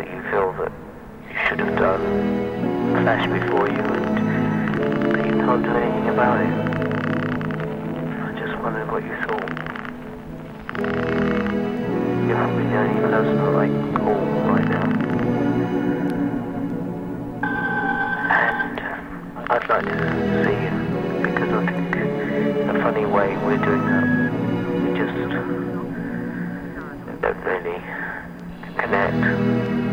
that you feel that you should have done flash before you, and that you can't do anything about it. I just wondered what you thought. You're probably the only person I like Paul right now. And uh, I'd like to see you, because I think in a funny way we're doing that. We just don't really connect.